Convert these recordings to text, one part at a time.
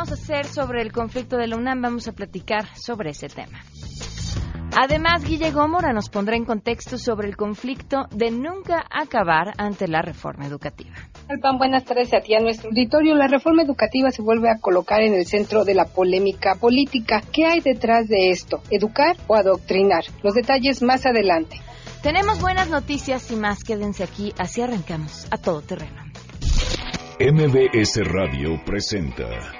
vamos a hacer sobre el conflicto de la UNAM, vamos a platicar sobre ese tema. Además, Guille Gómora nos pondrá en contexto sobre el conflicto de nunca acabar ante la reforma educativa. Alpan, buenas tardes a ti a nuestro auditorio. La reforma educativa se vuelve a colocar en el centro de la polémica política. ¿Qué hay detrás de esto? ¿Educar o adoctrinar? Los detalles más adelante. Tenemos buenas noticias y más. Quédense aquí, así arrancamos a todo terreno. MBS Radio presenta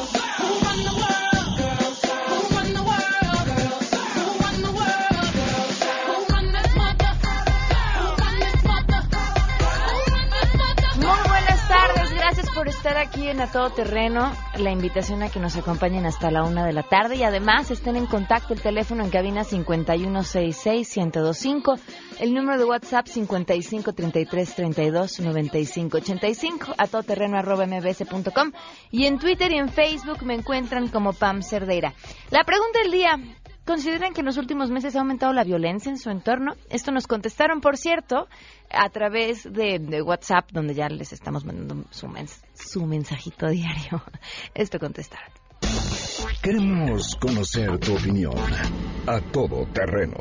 Estar aquí en A Todo Terreno. La invitación a que nos acompañen hasta la una de la tarde y además estén en contacto el teléfono en cabina 5166-1025, el número de WhatsApp 5533329585, a todoterreno arroba mbs.com y en Twitter y en Facebook me encuentran como Pam Cerdeira. La pregunta del día, ¿Consideran que en los últimos meses ha aumentado la violencia en su entorno? Esto nos contestaron, por cierto, a través de, WhatsApp, donde ya les estamos mandando su, su mensajito diario. Esto contestaron. Queremos conocer tu opinión a todo terreno.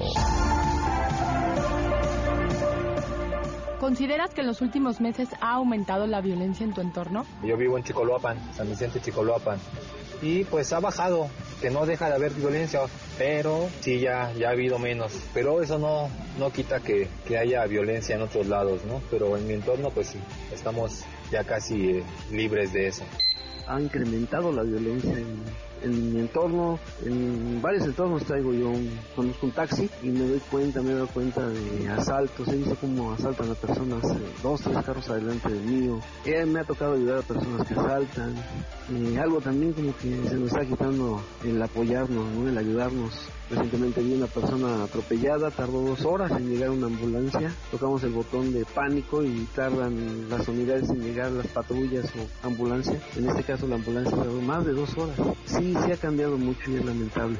¿Consideras que en los últimos meses ha aumentado la violencia en tu entorno? Yo vivo en Chicoloapan, San Vicente Chicoloapan y pues ha bajado, que no deja de haber violencia, pero sí ya, ya ha habido menos. Pero eso no, no quita que, que haya violencia en otros lados, ¿no? Pero en mi entorno pues sí, estamos ya casi eh, libres de eso. Ha incrementado la violencia en en mi entorno, en varios entornos traigo yo, un, conozco un taxi y me doy cuenta, me doy cuenta de asaltos, he visto cómo asaltan a personas, eh, dos, tres carros adelante del mío, eh, me ha tocado ayudar a personas que asaltan, eh, algo también como que se nos está quitando el apoyarnos, el ayudarnos. Recientemente vi una persona atropellada, tardó dos horas en llegar una ambulancia, tocamos el botón de pánico y tardan las unidades en llegar las patrullas o ambulancia. En este caso la ambulancia tardó más de dos horas. Sí, sí, ha cambiado mucho y es lamentable.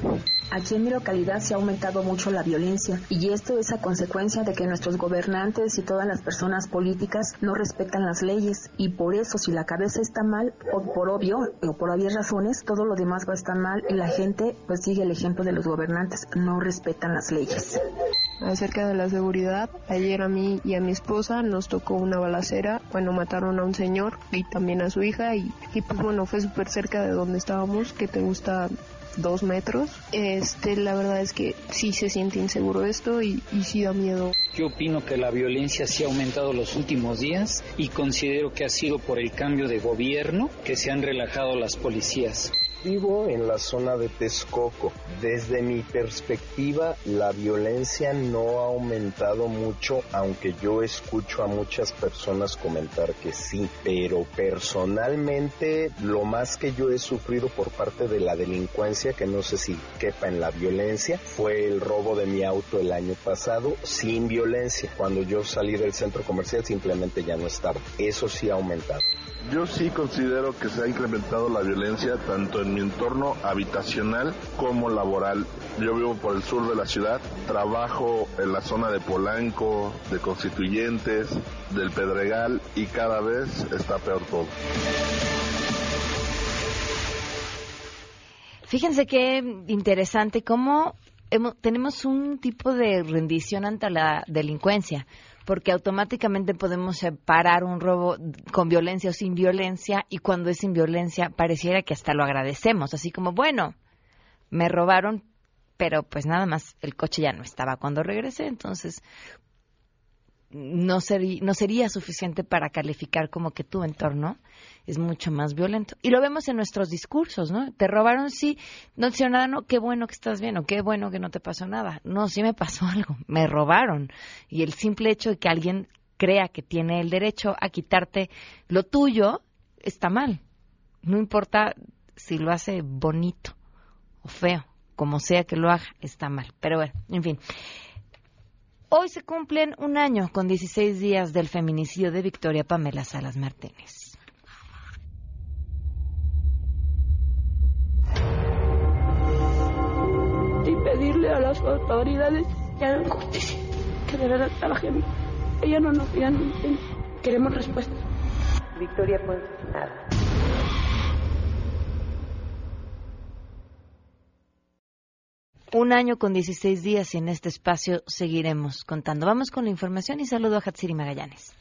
Aquí en mi localidad se ha aumentado mucho la violencia y esto es a consecuencia de que nuestros gobernantes y todas las personas políticas no respetan las leyes y por eso si la cabeza está mal, o por obvio o por obvias razones, todo lo demás va a estar mal y la gente pues sigue el ejemplo de los gobernantes, no respetan las leyes. Acerca de la seguridad, ayer a mí y a mi esposa nos tocó una balacera, bueno, mataron a un señor y también a su hija y, y pues bueno, fue súper cerca de donde estábamos, que te gusta dos metros. Este, la verdad es que sí se siente inseguro esto y, y sí da miedo. Yo opino que la violencia sí ha aumentado los últimos días y considero que ha sido por el cambio de gobierno que se han relajado las policías. Vivo en la zona de Texcoco. Desde mi perspectiva, la violencia no ha aumentado mucho, aunque yo escucho a muchas personas comentar que sí. Pero personalmente, lo más que yo he sufrido por parte de la delincuencia, que no sé si quepa en la violencia, fue el robo de mi auto el año pasado sin violencia. Cuando yo salí del centro comercial simplemente ya no estaba. Eso sí ha aumentado. Yo sí considero que se ha incrementado la violencia tanto en mi entorno habitacional como laboral. Yo vivo por el sur de la ciudad, trabajo en la zona de Polanco, de Constituyentes, del Pedregal y cada vez está peor todo. Fíjense qué interesante cómo tenemos un tipo de rendición ante la delincuencia porque automáticamente podemos separar un robo con violencia o sin violencia y cuando es sin violencia pareciera que hasta lo agradecemos, así como, bueno, me robaron, pero pues nada más el coche ya no estaba cuando regresé, entonces no, no sería suficiente para calificar como que tu entorno es mucho más violento. Y lo vemos en nuestros discursos, ¿no? Te robaron, sí, no te nada, no, qué bueno que estás bien, o qué bueno que no te pasó nada. No, sí me pasó algo, me robaron. Y el simple hecho de que alguien crea que tiene el derecho a quitarte lo tuyo, está mal. No importa si lo hace bonito o feo, como sea que lo haga, está mal. Pero bueno, en fin. Hoy se cumplen un año con 16 días del feminicidio de Victoria Pamela Salas Martínez. A las autoridades que hagan justicia. que de verdad trabajen. Ella no nos digan, queremos respuestas. Victoria Ponce, nada. Un año con 16 días y en este espacio seguiremos contando. Vamos con la información y saludo a Hatsiri Magallanes.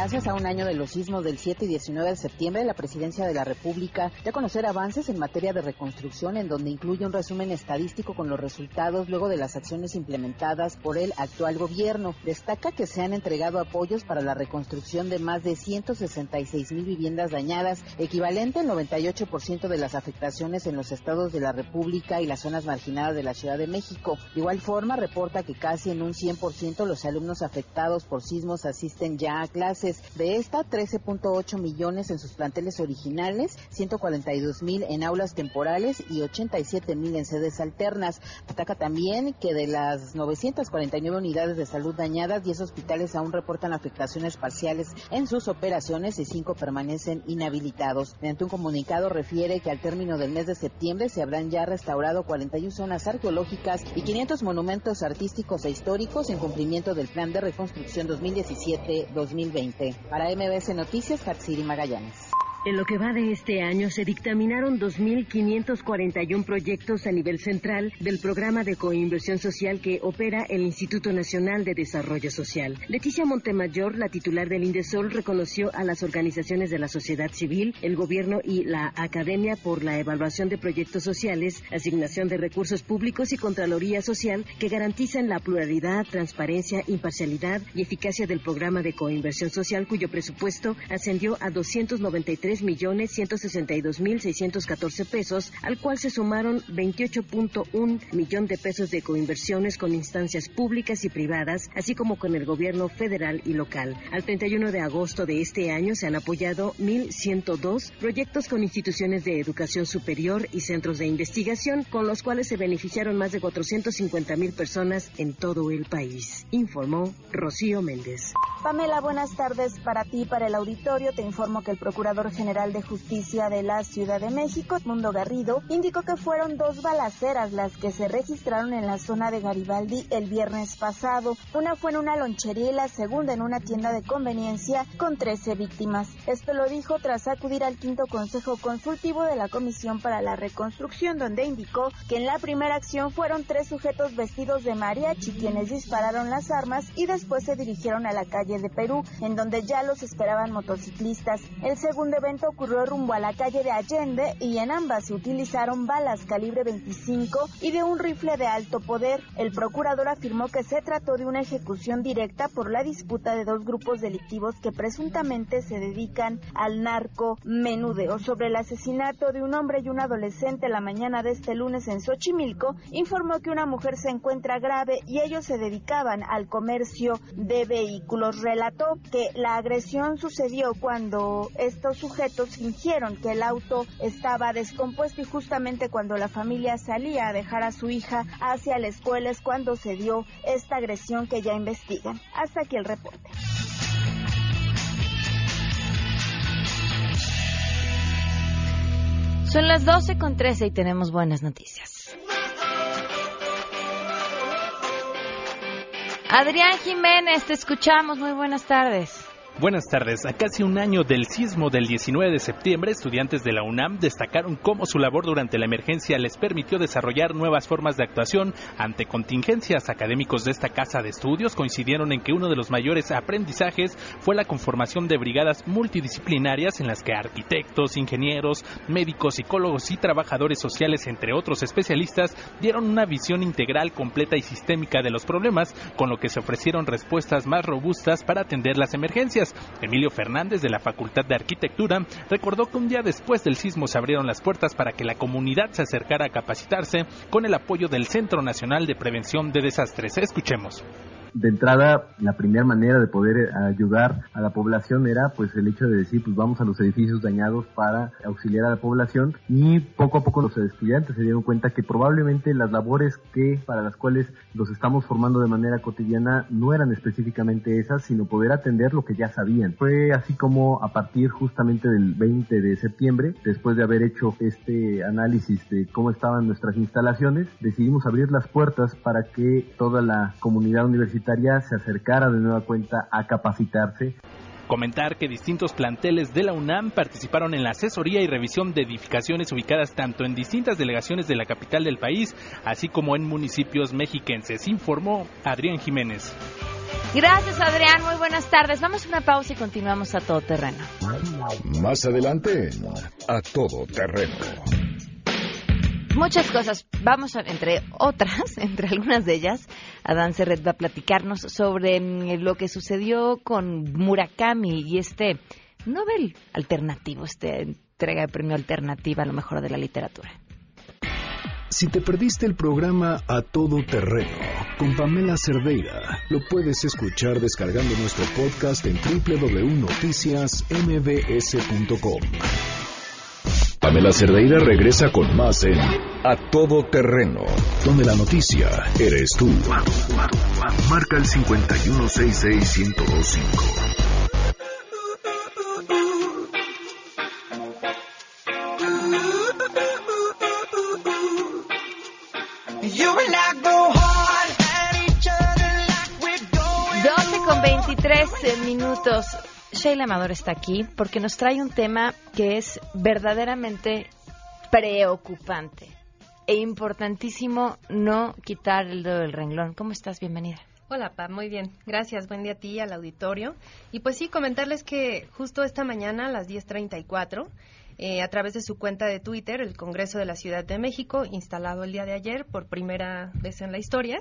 Gracias a un año de los sismos del 7 y 19 de septiembre, la Presidencia de la República ya conocer avances en materia de reconstrucción, en donde incluye un resumen estadístico con los resultados luego de las acciones implementadas por el actual gobierno. Destaca que se han entregado apoyos para la reconstrucción de más de 166 mil viviendas dañadas, equivalente al 98% de las afectaciones en los estados de la República y las zonas marginadas de la Ciudad de México. De igual forma, reporta que casi en un 100% los alumnos afectados por sismos asisten ya a clases de esta, 13.8 millones en sus planteles originales, 142 mil en aulas temporales y 87 mil en sedes alternas. Destaca también que de las 949 unidades de salud dañadas, 10 hospitales aún reportan afectaciones parciales en sus operaciones y 5 permanecen inhabilitados. Mediante un comunicado refiere que al término del mes de septiembre se habrán ya restaurado 41 zonas arqueológicas y 500 monumentos artísticos e históricos en cumplimiento del Plan de Reconstrucción 2017-2020. Para MBS Noticias, Hatsiri Magallanes. En lo que va de este año se dictaminaron 2.541 proyectos a nivel central del programa de coinversión social que opera el Instituto Nacional de Desarrollo Social. Leticia Montemayor, la titular del Indesol, reconoció a las organizaciones de la sociedad civil, el gobierno y la academia por la evaluación de proyectos sociales, asignación de recursos públicos y contraloría social que garantizan la pluralidad, transparencia, imparcialidad y eficacia del programa de coinversión social cuyo presupuesto ascendió a 293 millones 162 mil 614 pesos, al cual se sumaron 28.1 millón de pesos de coinversiones con instancias públicas y privadas, así como con el gobierno federal y local. Al 31 de agosto de este año se han apoyado 1.102 proyectos con instituciones de educación superior y centros de investigación, con los cuales se beneficiaron más de 450 mil personas en todo el país, informó Rocío Méndez. Pamela, buenas tardes para ti, para el auditorio. Te informo que el Procurador General de Justicia de la Ciudad de México, Mundo Garrido, indicó que fueron dos balaceras las que se registraron en la zona de Garibaldi el viernes pasado. Una fue en una lonchería y la segunda en una tienda de conveniencia con 13 víctimas. Esto lo dijo tras acudir al quinto Consejo Consultivo de la Comisión para la Reconstrucción, donde indicó que en la primera acción fueron tres sujetos vestidos de mariachi quienes dispararon las armas y después se dirigieron a la calle de Perú, en donde ya los esperaban motociclistas. El segundo ocurrió rumbo a la calle de Allende y en ambas se utilizaron balas calibre 25 y de un rifle de alto poder. El procurador afirmó que se trató de una ejecución directa por la disputa de dos grupos delictivos que presuntamente se dedican al narco menudeo. Sobre el asesinato de un hombre y un adolescente la mañana de este lunes en Xochimilco, informó que una mujer se encuentra grave y ellos se dedicaban al comercio de vehículos relató que la agresión sucedió cuando estos sujetos fingieron que el auto estaba descompuesto y justamente cuando la familia salía a dejar a su hija hacia la escuela es cuando se dio esta agresión que ya investigan. Hasta aquí el reporte. Son las 12 con 13 y tenemos buenas noticias. Adrián Jiménez, te escuchamos. Muy buenas tardes. Buenas tardes. A casi un año del sismo del 19 de septiembre, estudiantes de la UNAM destacaron cómo su labor durante la emergencia les permitió desarrollar nuevas formas de actuación ante contingencias. Académicos de esta casa de estudios coincidieron en que uno de los mayores aprendizajes fue la conformación de brigadas multidisciplinarias en las que arquitectos, ingenieros, médicos, psicólogos y trabajadores sociales, entre otros especialistas, dieron una visión integral, completa y sistémica de los problemas, con lo que se ofrecieron respuestas más robustas para atender las emergencias. Emilio Fernández de la Facultad de Arquitectura recordó que un día después del sismo se abrieron las puertas para que la comunidad se acercara a capacitarse con el apoyo del Centro Nacional de Prevención de Desastres. Escuchemos. De entrada, la primera manera de poder ayudar a la población era pues el hecho de decir, pues vamos a los edificios dañados para auxiliar a la población y poco a poco los estudiantes se dieron cuenta que probablemente las labores que para las cuales los estamos formando de manera cotidiana no eran específicamente esas, sino poder atender lo que ya sabían. Fue así como a partir justamente del 20 de septiembre, después de haber hecho este análisis de cómo estaban nuestras instalaciones, decidimos abrir las puertas para que toda la comunidad universitaria se acercara de nueva cuenta a capacitarse. Comentar que distintos planteles de la UNAM participaron en la asesoría y revisión de edificaciones ubicadas tanto en distintas delegaciones de la capital del país, así como en municipios mexiquenses, informó Adrián Jiménez. Gracias, Adrián. Muy buenas tardes. Vamos a una pausa y continuamos a todo terreno. Más adelante, a todo terreno. Muchas cosas. Vamos a, entre otras, entre algunas de ellas, Adán Serret va a platicarnos sobre mm, lo que sucedió con Murakami y este Nobel alternativo, este entrega de premio alternativa a lo mejor de la literatura. Si te perdiste el programa A Todo Terreno con Pamela Cerdeira, lo puedes escuchar descargando nuestro podcast en www.noticiasmbs.com. Pamela Cerdeira regresa con más en A Todo Terreno, donde la noticia eres tú. Marca el 5166125. con 23 minutos. Sheila Amador está aquí porque nos trae un tema que es verdaderamente preocupante e importantísimo no quitar el dedo del renglón. ¿Cómo estás? Bienvenida. Hola, Pa, muy bien. Gracias. Buen día a ti al auditorio. Y pues sí, comentarles que justo esta mañana a las 10.34, eh, a través de su cuenta de Twitter, el Congreso de la Ciudad de México, instalado el día de ayer por primera vez en la historia,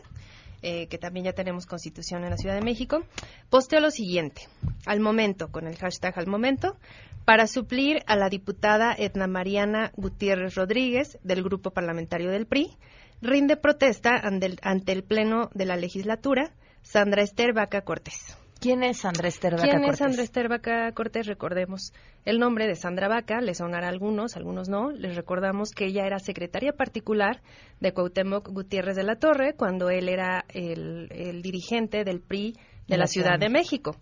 eh, que también ya tenemos constitución en la Ciudad de México, posteó lo siguiente, al momento, con el hashtag al momento, para suplir a la diputada Edna Mariana Gutiérrez Rodríguez del Grupo Parlamentario del PRI, rinde protesta ante el, Pleno de la Legislatura Sandra Esther Vaca Cortés. ¿Quién es Sandra Esther Vaca ¿Quién Cortés? es Cortés? Recordemos el nombre de Sandra Vaca, le sonará a algunos, algunos no. Les recordamos que ella era secretaria particular de Cuauhtémoc Gutiérrez de la Torre cuando él era el, dirigente del PRI de la, Ciudad de México.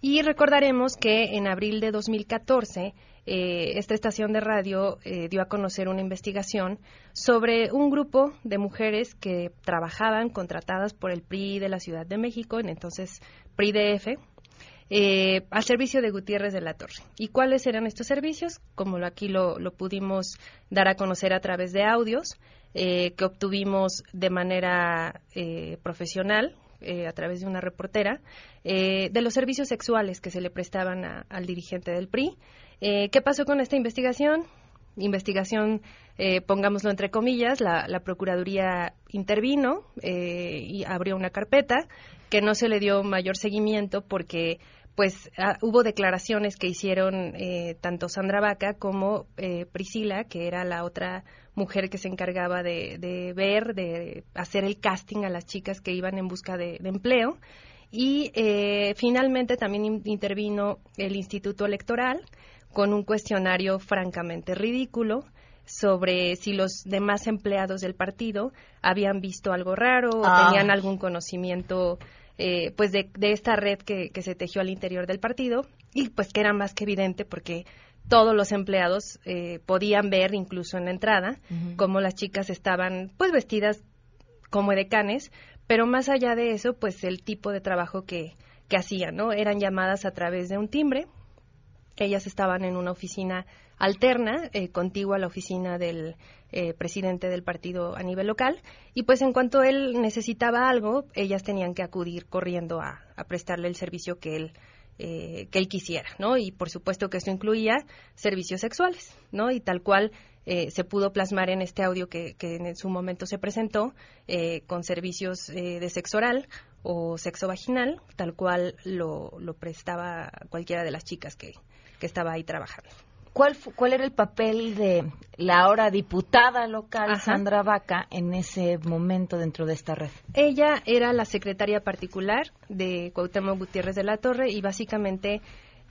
Y recordaremos que en abril de 2014 eh, esta estación de radio eh, dio a conocer una investigación sobre un grupo de mujeres que trabajaban contratadas por el PRI de la Ciudad de México, en entonces PRIDF, eh, al servicio de Gutiérrez de la Torre. ¿Y cuáles eran estos servicios? Como aquí lo, pudimos dar a conocer a través de audios eh, que obtuvimos de manera eh, profesional, eh, a través de una reportera, de los servicios sexuales que se le prestaban al dirigente del PRI. ¿Qué pasó con esta investigación? investigación, pongámoslo entre comillas, la, la Procuraduría intervino y abrió una carpeta que no se le dio mayor seguimiento porque pues ah, hubo declaraciones que hicieron eh, tanto Sandra Vaca como eh, Priscila, que era la otra mujer que se encargaba de, ver, de hacer el casting a las chicas que iban en busca de, empleo. Y eh, finalmente también intervino el Instituto Electoral con un cuestionario francamente ridículo sobre si los demás empleados del partido habían visto algo raro o ah. tenían algún conocimiento eh, pues de, esta red que, se tejió al interior del partido y pues que era más que evidente porque todos los empleados eh, podían ver incluso en la entrada cómo las chicas estaban pues vestidas como decanes, pero más allá de eso pues el tipo de trabajo que, que hacían, ¿no? Eran llamadas a través de un timbre, ellas estaban en una oficina alterna, eh, contigua a la oficina del eh, presidente del partido a nivel local, y pues en cuanto él necesitaba algo, ellas tenían que acudir corriendo a, prestarle el servicio que él eh, que él quisiera, ¿no? Y por supuesto que esto incluía servicios sexuales, ¿no? Y tal cual se pudo plasmar en este audio que, en su momento se presentó con servicios de sexo oral o sexo vaginal, tal cual lo, lo prestaba cualquiera de las chicas que, que estaba ahí trabajando. ¿cuál, ¿cuál era el papel de la ahora diputada local Sandra Vaca en ese momento dentro de esta red? Ella era la secretaria particular de Cuauhtémoc Gutiérrez de la Torre y básicamente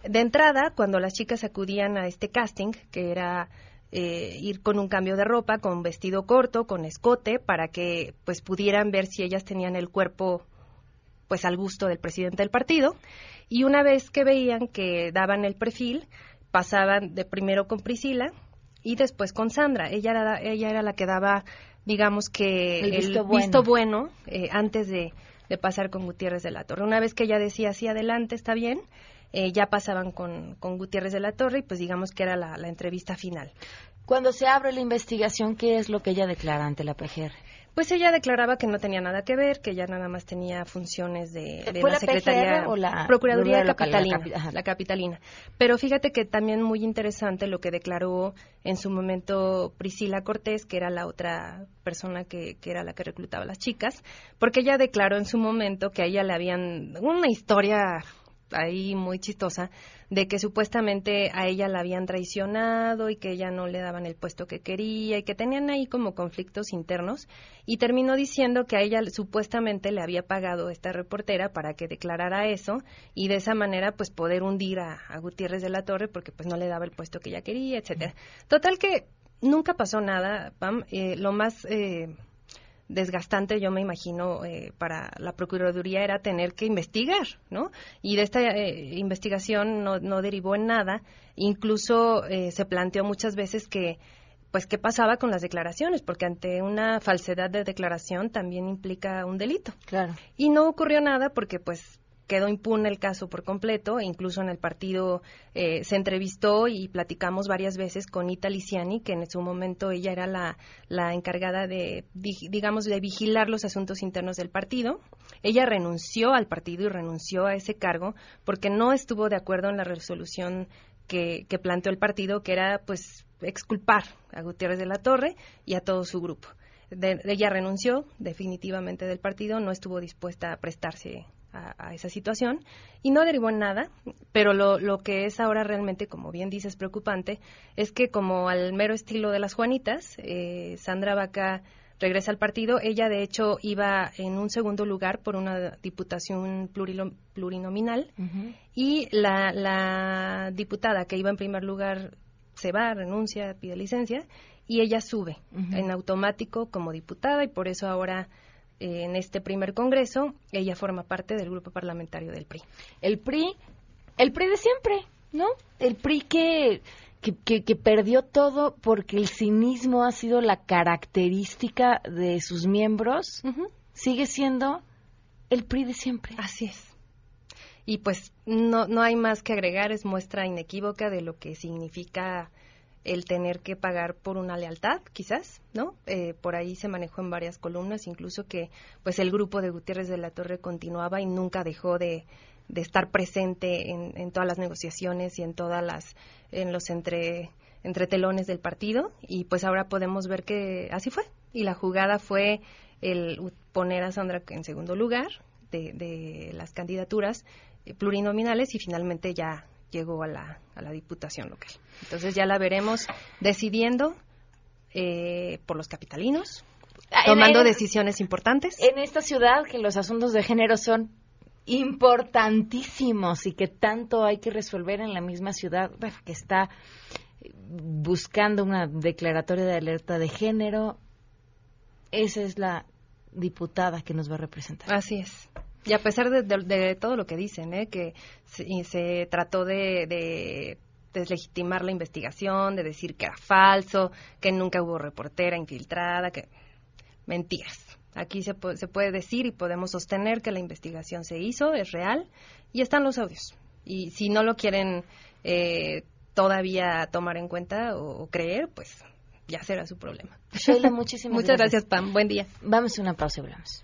de entrada cuando las chicas acudían a este casting que era eh, ir con un cambio de ropa, con vestido corto, con escote, para que pues pudieran ver si ellas tenían el cuerpo pues al gusto del presidente del partido. Y una vez que veían que daban el perfil, pasaban de primero con Priscila y después con Sandra. Ella era, ella era la que daba, digamos que el visto bueno, eh, antes de, de pasar con Gutiérrez de la Torre. Una vez que ella decía, sí, adelante, está bien, eh, ya pasaban con, con, Gutiérrez de la Torre y pues digamos que era la, la, entrevista final. Cuando se abre la investigación, ¿qué es lo que ella declara ante la PGR? Pues ella declaraba que no tenía nada que ver, que ella nada más tenía funciones de, de la, Secretaría o la Procuraduría Capitalina, la, la, Capitalina. Pero fíjate que también muy interesante lo que declaró en su momento Priscila Cortés, que era la otra persona que, que era la que reclutaba a las chicas, porque ella declaró en su momento que a ella le habían una historia ahí muy chistosa de que supuestamente a ella la habían traicionado y que ella no le daban el puesto que quería y que tenían ahí como conflictos internos y terminó diciendo que a ella supuestamente le había pagado esta reportera para que declarara eso y de esa manera pues poder hundir a, Gutiérrez de la Torre porque pues no le daba el puesto que ella quería, etcétera. Total que nunca pasó nada, Pam. Eh, lo más eh, desgastante, yo me imagino, eh, para la Procuraduría era tener que investigar, ¿no? Y de esta eh, investigación no, no, derivó en nada. Incluso eh, se planteó muchas veces que, pues, ¿qué pasaba con las declaraciones? Porque ante una falsedad de declaración también implica un delito. Claro. Y no ocurrió nada porque, pues, quedó impune el caso por completo, e incluso en el partido eh, se entrevistó y platicamos varias veces con Ita Liciani, que en su momento ella era la, la encargada de, digamos, de vigilar los asuntos internos del partido. Ella renunció al partido y renunció a ese cargo porque no estuvo de acuerdo en la resolución que, que planteó el partido, que era, pues, exculpar a Gutiérrez de la Torre y a todo su grupo. ella renunció definitivamente del partido, no estuvo dispuesta a prestarse a, esa situación y no derivó en nada, pero lo, lo, que es ahora realmente, como bien dices, preocupante, es que como al mero estilo de las Juanitas, eh, Sandra Vaca regresa al partido, ella de hecho iba en un segundo lugar por una diputación plurinominal y la, la diputada que iba en primer lugar se va, renuncia, pide licencia y ella sube en automático como diputada y por eso ahora en este primer congreso, ella forma parte del grupo parlamentario del PRI. El PRI, el PRI de siempre, ¿no? El PRI que, que, que, perdió todo porque el cinismo ha sido la característica de sus miembros, sigue siendo el PRI de siempre. Así es. Y pues no, no hay más que agregar, es muestra inequívoca de lo que significa el tener que pagar por una lealtad, quizás, ¿no? Eh, por ahí se manejó en varias columnas, incluso que pues el grupo de Gutiérrez de la Torre continuaba y nunca dejó de, estar presente en, todas las negociaciones y en todas las en los entre telones del partido y pues ahora podemos ver que así fue y la jugada fue el poner a Sandra en segundo lugar de, de las candidaturas plurinominales y finalmente ya llegó a la, a la diputación local. Entonces ya la veremos decidiendo eh, por los capitalinos, ah, tomando decisiones importantes. En esta ciudad que los asuntos de género son importantísimos y que tanto hay que resolver en la misma ciudad que está buscando una declaratoria de alerta de género. Esa es la diputada que nos va a representar. Así es. Y a pesar de, todo lo que dicen, ¿eh? que se, trató de, deslegitimar la investigación, de decir que era falso, que nunca hubo reportera infiltrada, que mentiras. Aquí se, se puede decir y podemos sostener que la investigación se hizo, es real y están los audios. Y si no lo quieren eh, todavía tomar en cuenta o, creer, pues ya será su problema. Sheila, muchísimas Muchas gracias. Pam. Buen día. Vamos a una pausa y hablamos.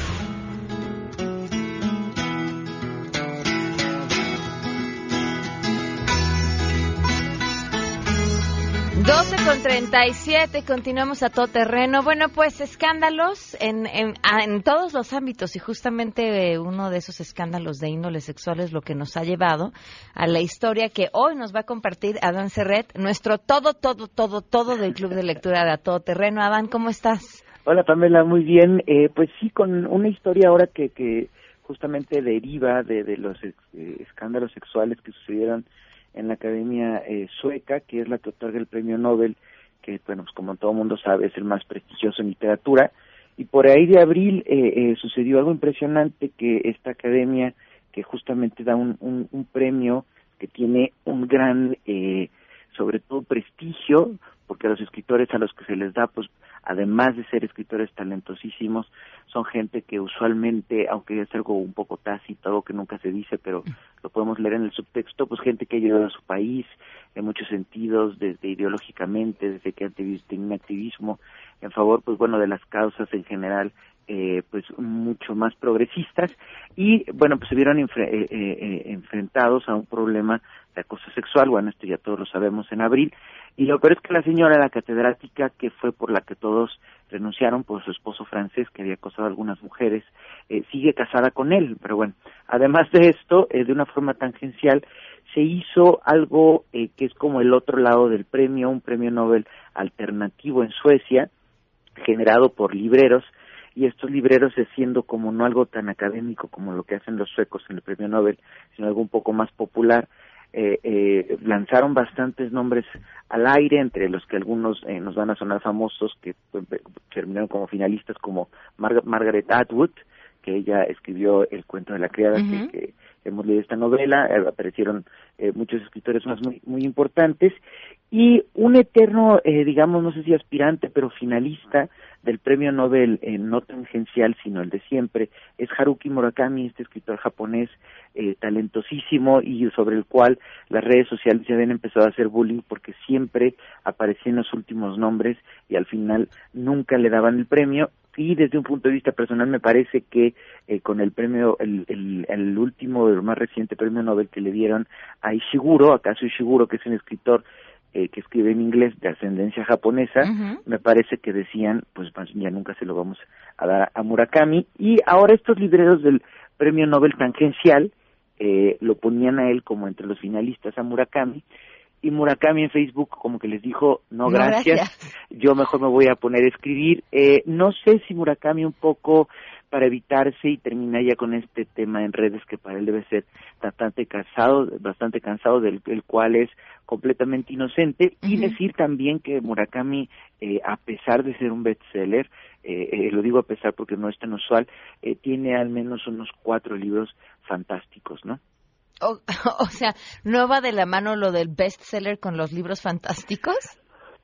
Con 37, continuamos a todo terreno. Bueno, pues escándalos en, en, en, todos los ámbitos y justamente uno de esos escándalos de índole sexual es lo que nos ha llevado a la historia que hoy nos va a compartir Adán Serret, nuestro todo, todo, todo, todo del Club de Lectura de A Todo Terreno. Adán, ¿cómo estás? Hola Pamela, muy bien. Eh, pues sí, con una historia ahora que, que justamente deriva de, de los eh, escándalos sexuales que sucedieron en la Academia eh, Sueca, que es la que otorga el premio Nobel, que, bueno, pues como todo mundo sabe, es el más prestigioso en literatura. Y por ahí de abril eh, eh, sucedió algo impresionante, que esta academia, que justamente da un, un, un premio que tiene un gran, sobre todo, prestigio, porque a los escritores a los que se les da, pues además de ser escritores talentosísimos, son gente que usualmente, aunque es algo un poco tácito, algo que nunca se dice, pero lo podemos leer en el subtexto, pues gente que ha ayudado a su país en muchos sentidos, desde ideológicamente, desde que tiene activismo en favor, pues bueno, de las causas en general, eh, pues mucho más progresistas y bueno, pues se vieron eh, eh, enfrentados a un problema de acoso sexual, bueno, esto ya todos lo sabemos en abril, y lo peor es que la señora, la catedrática, que fue por la que todos renunciaron por su esposo francés, que había acosado a algunas mujeres, eh, sigue casada con él. Pero bueno, además de esto, eh, de una forma tangencial, se hizo algo eh, que es como el otro lado del premio, un premio Nobel alternativo en Suecia, generado por libreros, y estos libreros siendo como no algo tan académico como lo que hacen los suecos en el premio Nobel, sino algo un poco más popular, eh, eh, lanzaron bastantes nombres al aire, entre los que algunos eh, nos van a sonar famosos, que terminaron como finalistas, como Margaret Atwood, que ella escribió El cuento de la criada, que, hemos leído esta novela, eh, aparecieron muchos escritores más muy, muy importantes, y un eterno, digamos, no sé si aspirante, pero finalista del premio Nobel eh, no tangencial, sino el de siempre, es Haruki Murakami, este escritor japonés eh, talentosísimo y sobre el cual las redes sociales ya habían empezado a hacer bullying porque siempre aparecían los últimos nombres y al final nunca le daban el premio y desde un punto de vista personal me parece que eh, con el premio, el, el, el último, el más reciente premio Nobel que le dieron a Ishiguro, acaso Ishiguro, que es un escritor eh, que escribe en inglés de ascendencia japonesa, me parece que decían, pues ya nunca se lo vamos a dar a Murakami, y ahora estos libreros del Premio Nobel Tangencial eh, lo ponían a él como entre los finalistas a Murakami, y Murakami en Facebook como que les dijo, no, gracias, yo mejor me voy a poner a escribir. Eh, no sé si Murakami un poco para evitarse y termina ya con este tema en redes que para él debe ser bastante cansado, bastante cansado del cual es completamente inocente. Y decir también que Murakami eh, a pesar de ser un bestseller eh, eh, lo digo a pesar porque no es tan usual eh, tiene al menos unos cuatro libros fantásticos no o, o sea no va de la mano lo del bestseller con los libros fantásticos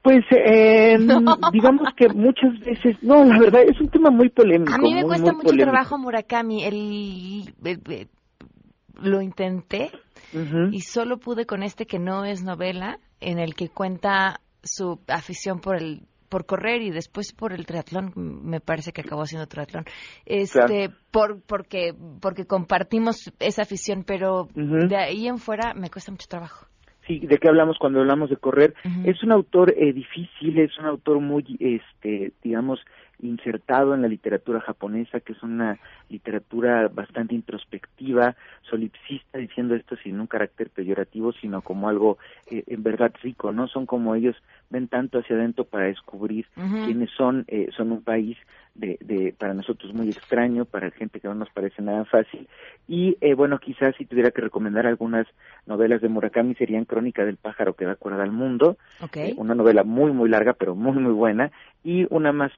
pues eh, digamos que muchas veces, no, la verdad es un tema muy polémico. A mí me cuesta mucho trabajo Murakami. El, lo intenté y solo pude con este que no es novela, en el que cuenta su afición por el por correr y después por el triatlón, me parece que acabó haciendo triatlón. Este, por porque porque compartimos esa afición, pero de ahí en fuera me cuesta mucho trabajo sí, de qué hablamos cuando hablamos de correr. Es un autor eh, difícil, es un autor muy, este, digamos, insertado en la literatura japonesa, que es una literatura bastante introspectiva, solipsista, diciendo esto sin un carácter peyorativo, sino como algo eh, en verdad rico, ¿no? Son como ellos ven tanto hacia adentro para descubrir quiénes son, eh, son un país de, de, para nosotros muy extraño, para gente que no nos parece nada fácil. Y eh, bueno, quizás si tuviera que recomendar algunas novelas de Murakami serían Crónica del pájaro que da cuerda al mundo, okay. una novela muy muy larga pero muy muy buena, y una más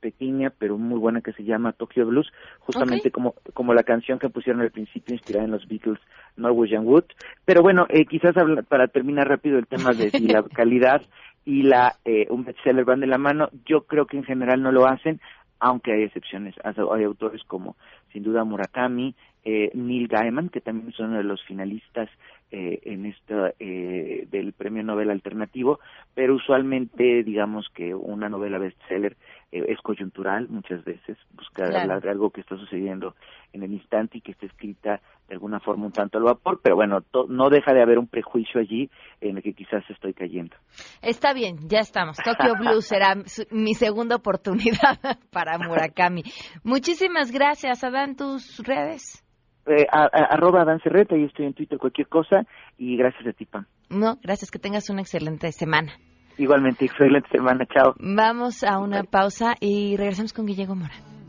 pequeña pero muy buena que se llama Tokyo Blues, justamente como como la canción que pusieron al principio inspirada en los Beatles Norwegian Wood. Pero bueno, eh, quizás para terminar rápido el tema de si la calidad y la eh, un bestseller van de la mano, yo creo que en general no lo hacen, aunque hay excepciones. Hay autores como, sin duda, Murakami, eh, Neil Gaiman, que también es uno de los finalistas eh, en esta eh, del premio Nobel alternativo, pero usualmente digamos que una novela bestseller eh, es coyuntural muchas veces, busca hablar de algo que está sucediendo en el instante y que está escrita de alguna forma un tanto al vapor, pero bueno, no deja de haber un prejuicio allí en el que quizás estoy cayendo. Está bien, ya estamos. Tokyo Blues será mi segunda oportunidad para Murakami. Muchísimas gracias. Adán, tus redes eh, a, arroba Dan Cerreta, y estoy en Twitter, cualquier cosa, y gracias a ti, Pam. No, gracias, que tengas una excelente semana. Igualmente, excelente semana, chao. Vamos a una pausa y regresamos con Guillermo Mora.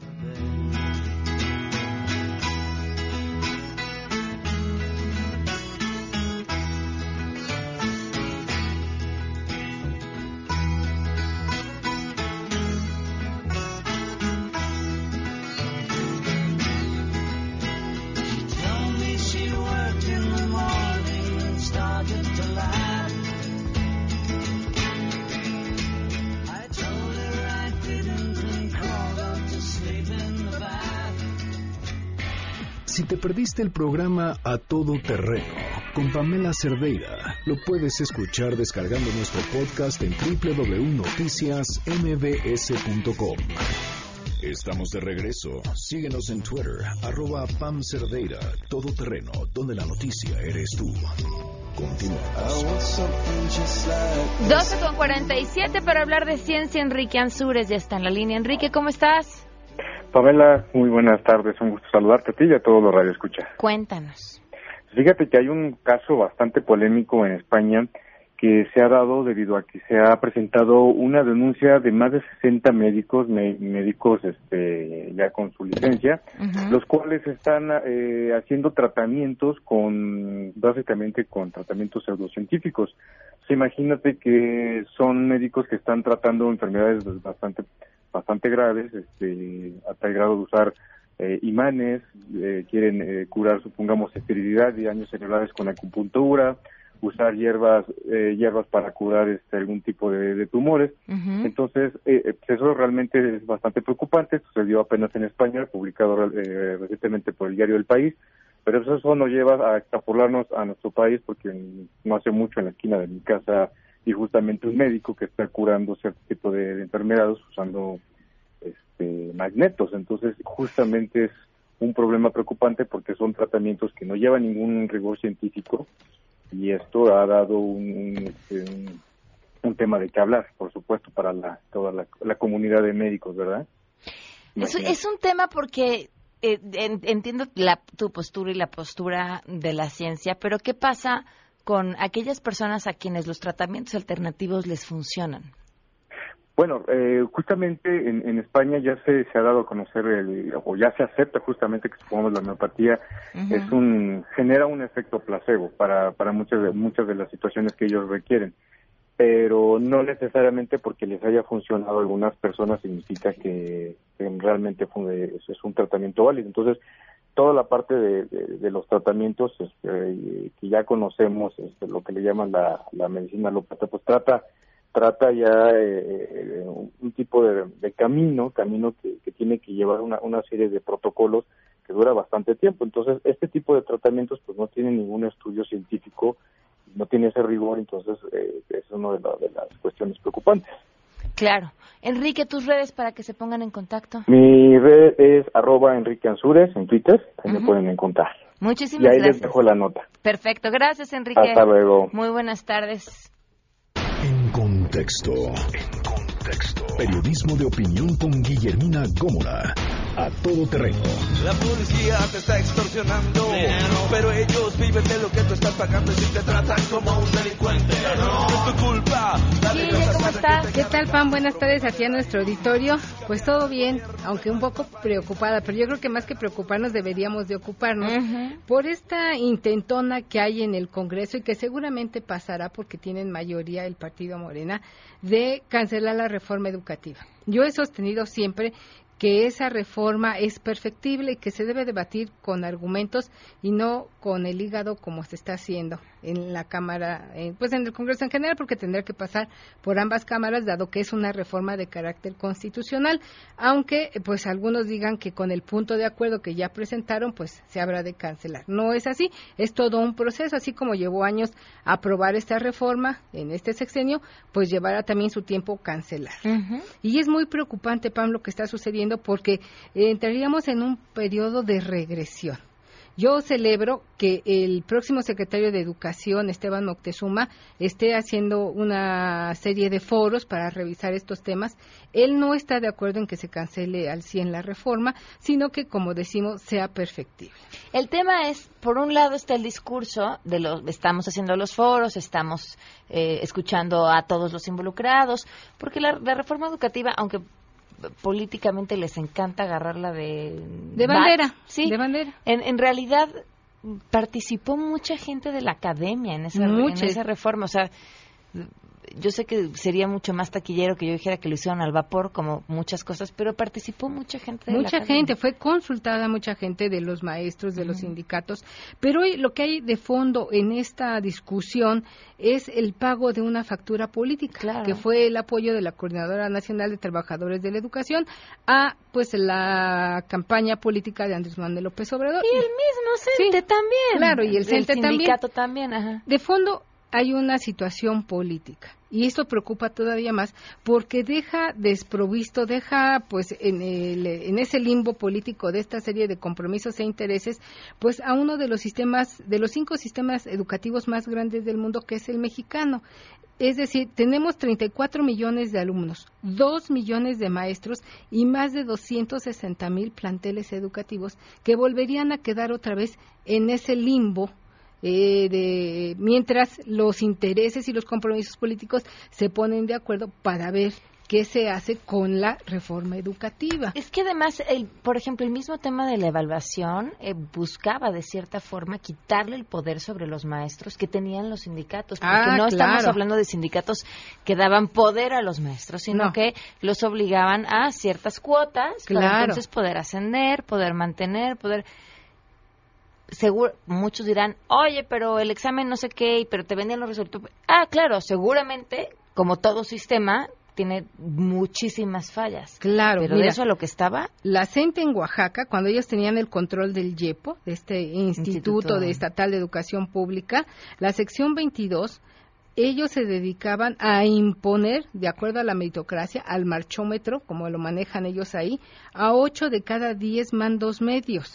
Si te perdiste el programa A Todo Terreno con Pamela Cerdeira, lo puedes escuchar descargando nuestro podcast en www.noticiasmbs.com. Estamos de regreso. Síguenos en Twitter, arroba Pam Cerdeira, Todo Terreno, donde la noticia eres tú. Continuamos. 12 con 47 para hablar de ciencia. Enrique Ansures ya está en la línea. Enrique, ¿cómo estás? Pamela, muy buenas tardes, un gusto saludarte a ti y a todos los radioescuchas. Cuéntanos. Fíjate que hay un caso bastante polémico en España que se ha dado debido a que se ha presentado una denuncia de más de 60 médicos, médicos este, ya con su licencia, los cuales están eh, haciendo tratamientos con, básicamente con tratamientos pseudocientíficos. imagínate que son médicos que están tratando enfermedades bastante bastante graves, este, a tal grado de usar eh, imanes, eh, quieren eh, curar, supongamos, esterilidad y daños celulares con acupuntura, usar hierbas hierbas para curar este, algún tipo de, tumores. Entonces, eso realmente es bastante preocupante. Sucedió apenas en España, publicado recientemente por el diario El País. Pero eso nos lleva a extrapolarnos a nuestro país porque no hace mucho en la esquina de mi casa y justamente un médico que está curando cierto tipo de, enfermedades usando este, magnetos. Entonces, justamente es un problema preocupante porque son tratamientos que no llevan ningún rigor científico y esto ha dado un, este, un, tema de que hablar, por supuesto, para la, toda la, comunidad de médicos, ¿verdad? Es, es un tema porque eh, entiendo la, tu postura y la postura de la ciencia, pero ¿qué pasa con aquellas personas a quienes los tratamientos alternativos les funcionan? Bueno, eh, justamente en, España ya se, se, ha dado a conocer o ya se acepta justamente que supongamos la homeopatía es un genera un efecto placebo para para muchas de muchas de las situaciones que ellos requieren, pero no necesariamente porque les haya funcionado a algunas personas significa que, realmente fue, es un tratamiento válido. Entonces toda la parte de, los tratamientos este, que ya conocemos, este, lo que le llaman la, la medicina alópata, pues trata trata ya eh, eh, un tipo de, camino, camino que, tiene que llevar una, una serie de protocolos que dura bastante tiempo. Entonces, este tipo de tratamientos pues no tiene ningún estudio científico, no tiene ese rigor, entonces eh, es una de las cuestiones preocupantes. Claro. Enrique, tus redes para que se pongan en contacto. Mi red es arroba Enrique Ansures en Twitter, ahí me pueden encontrar. Muchísimas gracias. Y ahí les dejo la nota. Perfecto, gracias Enrique. Hasta luego. Muy buenas tardes. En contexto. En contexto. Periodismo de opinión con Guillermina Gómora a todo terreno. La policía te está extorsionando, pero ellos viven de lo que tú estás pagando y si te tratan como un delincuente. No es tu culpa. ¿cómo estás? ¿Qué tal, Pam? Buenas tardes aquí a nuestro auditorio. Pues todo bien, aunque un poco preocupada, pero yo creo que más que preocuparnos deberíamos de ocuparnos por esta intentona que hay en el Congreso y que seguramente pasará porque tienen mayoría el Partido Morena de cancelar la reforma educativa. Yo he sostenido siempre que esa reforma es perfectible y que se debe debatir con argumentos y no con el hígado como se está haciendo en la Cámara, eh, pues en el Congreso en general, porque tendrá que pasar por ambas cámaras, dado que es una reforma de carácter constitucional, aunque pues algunos digan que con el punto de acuerdo que ya presentaron, pues se habrá de cancelar. No es así, es todo un proceso, así como llevó años aprobar esta reforma en este sexenio, pues llevará también su tiempo cancelar. Y es muy preocupante, Pablo, lo que está sucediendo porque entraríamos en un periodo de regresión. Yo celebro que el próximo secretario de Educación, Esteban Moctezuma, esté haciendo una serie de foros para revisar estos temas. Él no está de acuerdo en que se cancele al 100 la reforma, sino que, como decimos, sea perfectible. El tema es, por un lado está el discurso de los, estamos haciendo los foros, estamos eh, escuchando a todos los involucrados, porque la reforma educativa, aunque políticamente les encanta agarrarla de... De bandera, sí. De bandera. En, en realidad participó mucha gente de la academia en esa, en esa reforma. O sea, yo sé que sería mucho más taquillero que yo dijera que lo hicieron al vapor, como muchas cosas, pero participó mucha gente. De mucha gente, fue consultada mucha gente de los maestros, de los sindicatos, pero hoy lo que hay de fondo en esta discusión es el pago de una factura política, que fue el apoyo de la Coordinadora Nacional de Trabajadores de la Educación a pues la campaña política de Andrés Manuel López Obrador. Y el mismo CENTE también. Claro, y el CENTE también. sindicato también, ajá. De fondo hay una situación política y esto preocupa todavía más porque deja desprovisto, deja pues en, el, en ese limbo político de esta serie de compromisos e intereses, pues a uno de los sistemas, de los cinco sistemas educativos más grandes del mundo que es el mexicano. Es decir, tenemos 34 millones de alumnos, 2 millones de maestros y más de 260 mil planteles educativos que volverían a quedar otra vez en ese limbo eh, de, mientras los intereses y los compromisos políticos se ponen de acuerdo para ver qué se hace con la reforma educativa. Es que además, el, por ejemplo, el mismo tema de la evaluación eh, buscaba de cierta forma quitarle el poder sobre los maestros que tenían los sindicatos, porque Ah, no estamos hablando de sindicatos que daban poder a los maestros, sino No. que los obligaban a ciertas cuotas para entonces poder ascender, poder mantener, poder seguro muchos dirán, "Oye, pero el examen no sé qué, pero te vendían los resultados." Ah, claro, seguramente como todo sistema tiene muchísimas fallas. Claro, pero mira, de eso a lo que estaba la CENTE en Oaxaca, cuando ellos tenían el control del YEPO, de este Instituto, Instituto. de Estatal de Educación Pública, la sección 22, ellos se dedicaban a imponer, de acuerdo a la meritocracia, al marchómetro, como lo manejan ellos ahí, a 8 de cada 10 mandos medios.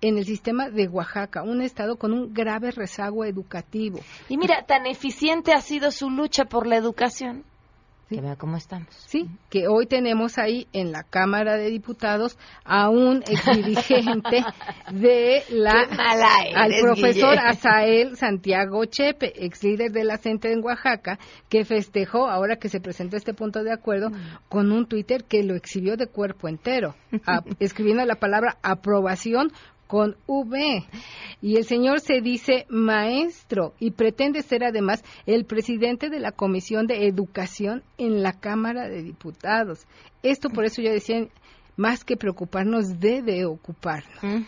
En el sistema de Oaxaca, un estado con un grave rezago educativo. Y mira, tan eficiente ha sido su lucha por la educación. Que vea cómo estamos. Sí, que hoy tenemos ahí en la Cámara de Diputados a un exdirigente de la mala al eres, profesor Guille. Azael Santiago Chepe, ex líder de la CENTE en Oaxaca, que festejó ahora que se presentó este punto de acuerdo con un Twitter que lo exhibió de cuerpo entero, a- escribiendo la palabra aprobación con V. Y el señor se dice maestro y pretende ser además el presidente de la Comisión de Educación en la Cámara de Diputados. Esto por eso yo decía, más que preocuparnos, debe ocuparnos.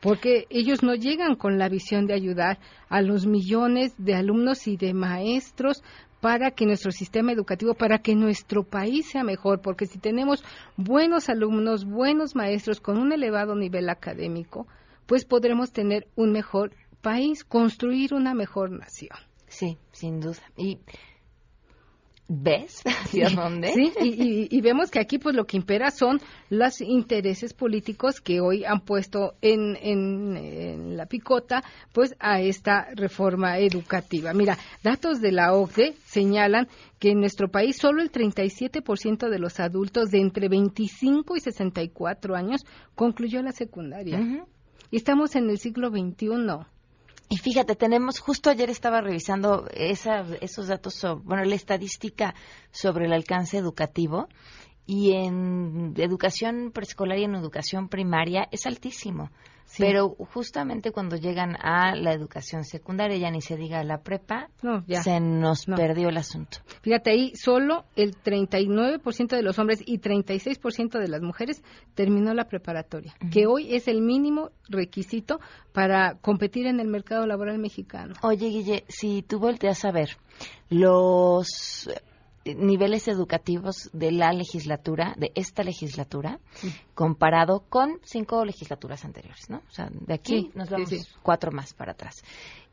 Porque ellos no llegan con la visión de ayudar a los millones de alumnos y de maestros para que nuestro sistema educativo, para que nuestro país sea mejor, porque si tenemos buenos alumnos, buenos maestros con un elevado nivel académico, pues podremos tener un mejor país, construir una mejor nación. Sí, sin duda. Y ¿ves hacia dónde? Sí, y, y- y vemos que aquí pues lo que impera son los intereses políticos que hoy han puesto en, en- en la picota pues a esta reforma educativa. Mira, datos de la OCDE señalan que en nuestro país solo el 37% de los adultos de entre 25 y 64 años concluyó la secundaria. Y estamos en el siglo XXI. Y fíjate, tenemos, justo ayer estaba revisando esa, esos datos, sobre, bueno, la estadística sobre el alcance educativo y en educación preescolar y en educación primaria es altísimo. Pero justamente cuando llegan a la educación secundaria, ya ni se diga la prepa, se nos perdió el asunto. Fíjate ahí, solo el 39% de los hombres y 36% de las mujeres terminó la preparatoria, que hoy es el mínimo requisito para competir en el mercado laboral mexicano. Oye, Guille, si tú volteas a ver los niveles educativos de la legislatura, de esta legislatura, comparado con cinco legislaturas anteriores, ¿no? O sea, de aquí nos vamos cuatro más para atrás.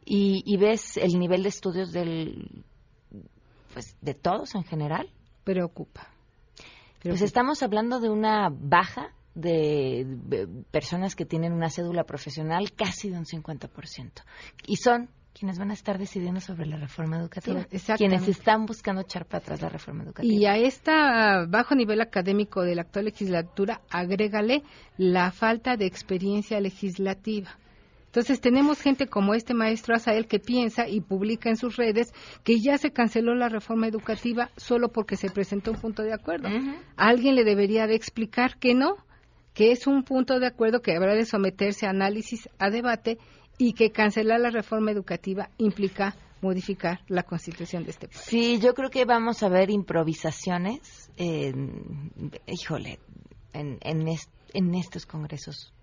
Y, ves el nivel de estudios del, pues, de todos en general. Preocupa. Pues estamos hablando de una baja de, personas que tienen una cédula profesional casi de un 50%. Y son quienes van a estar decidiendo sobre la reforma educativa, quienes están buscando echar para atrás la reforma educativa. Y a este bajo nivel académico de la actual legislatura, agrégale la falta de experiencia legislativa. Entonces tenemos gente como este maestro Azael que piensa y publica en sus redes que ya se canceló la reforma educativa solo porque se presentó un punto de acuerdo. Alguien le debería de explicar que no, que es un punto de acuerdo que habrá de someterse a análisis, a debate y que cancelar la reforma educativa implica modificar la constitución de este país. Sí, yo creo que vamos a ver improvisaciones, híjole, en, en estos congresos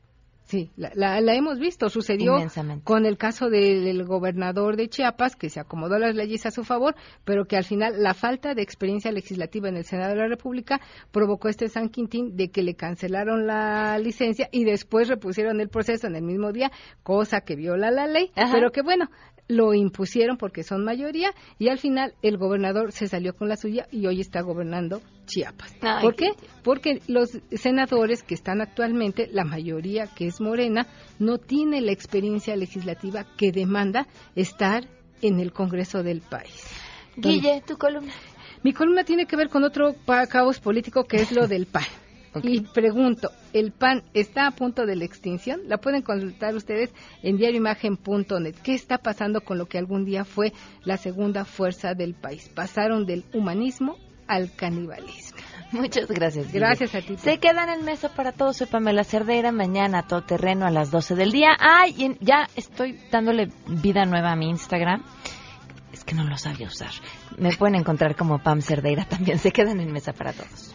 Sí, la, hemos visto. Sucedió con el caso del gobernador de Chiapas, que se acomodó las leyes a su favor, pero que al final la falta de experiencia legislativa en el Senado de la República provocó este San Quintín de que le cancelaron la licencia y después repusieron el proceso en el mismo día, cosa que viola la ley, pero que bueno, lo impusieron porque son mayoría y al final el gobernador se salió con la suya y hoy está gobernando Chiapas. ¿Por qué? Porque los senadores que están actualmente, la mayoría que es morena, no tiene la experiencia legislativa que demanda estar en el Congreso del país. Guille, tu columna. Mi columna tiene que ver con otro caos político que es lo del PAN. Y pregunto, ¿el PAN está a punto de la extinción? La pueden consultar ustedes en diarioimagen.net. ¿Qué está pasando con lo que algún día fue la segunda fuerza del país? Pasaron del humanismo al canibalismo. Muchas gracias. Gracias a ti. Se quedan en mesa para todos. Soy Pamela Cerdeira. Mañana todo terreno a las 12 del día. Ay, ya estoy dándole vida nueva a mi Instagram. Es que no lo sabía usar. Me pueden encontrar como Pam Cerdeira también. Se quedan en mesa para todos.